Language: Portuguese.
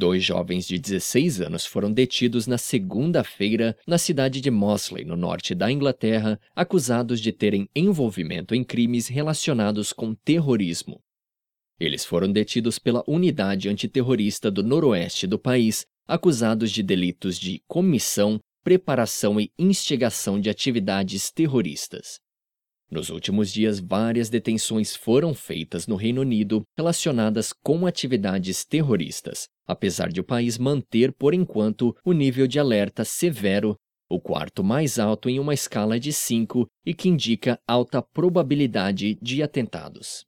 Dois jovens de 16 anos foram detidos na segunda-feira na cidade de Mosley, no norte da Inglaterra, acusados de terem envolvimento em crimes relacionados com terrorismo. Eles foram detidos pela unidade antiterrorista do noroeste do país, acusados de delitos de comissão, preparação e instigação de atividades terroristas. Nos últimos dias, várias detenções foram feitas no Reino Unido relacionadas com atividades terroristas, apesar de o país manter, por enquanto, o nível de alerta severo, o quarto mais alto em uma escala de 5 e que indica alta probabilidade de atentados.